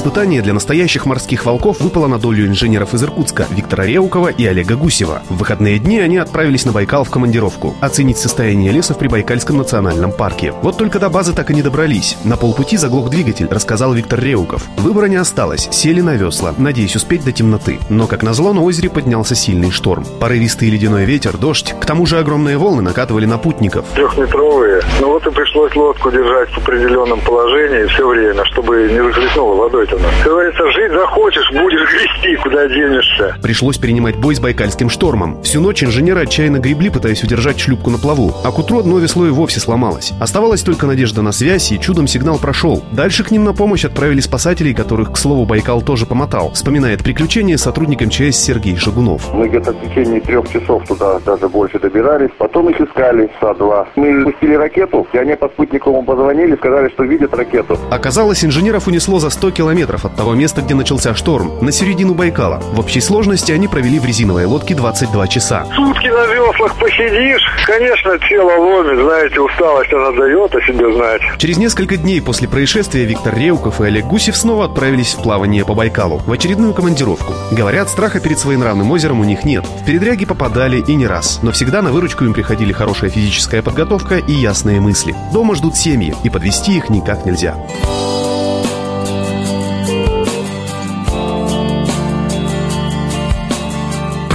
Испытание для настоящих морских волков выпало на долю инженеров из Иркутска Виктора Реукова и Олега Гусева. В выходные дни они отправились на Байкал в командировку, оценить состояние леса в Прибайкальском национальном парке. Вот только до базы так и не добрались. На полпути заглох двигатель, рассказал Виктор Реуков. Выбора не осталось, сели на весла, надеясь успеть до темноты. Но, как назло, на озере поднялся сильный шторм. Порывистый ледяной ветер, дождь, к тому же огромные волны накатывали на путников. Трехметровые. Ну вот и пришлось лодку держать в определенном положении все время, чтобы не захлестнуло водой это нас. Как говорится, жить захочешь, будешь грести, куда денешься. Пришлось принимать бой с байкальским штормом. Всю ночь инженеры отчаянно гребли, пытаясь удержать шлюпку на плаву. А к утру одно весло и вовсе сломалось. Оставалась только надежда на связь, и чудом сигнал прошел. Дальше к ним на помощь отправили спасателей, которых, к слову, Байкал тоже помотал. Вспоминает приключения сотрудник МЧС Сергей Шагунов. Мы где-то в течение трех часов туда даже больше добирались. Потом их искали СА-2. Мы пустили ракету, и они по спутниковому позвонили, сказали, что видят ракету. Оказалось, инженеров унесло за 100 километров от того места, где начался шторм, на середину Байкала. В общей сложности они провели в резиновой лодке 22 часа. Сутки на веслах посидишь, конечно, тело ломит, знаете, усталость она дает о себе знать. Через несколько дней после происшествия Виктор Реуков и Олег Гусев снова отправились в плавание по Байкалу, в очередную командировку. Говорят, страха перед своенравным озером у них нет. В передряги попадали и не раз, но всегда на выручку им приходили хорошая физическая подготовка и ясные мысли. Дома ждут семьи, и подвести их никак нельзя.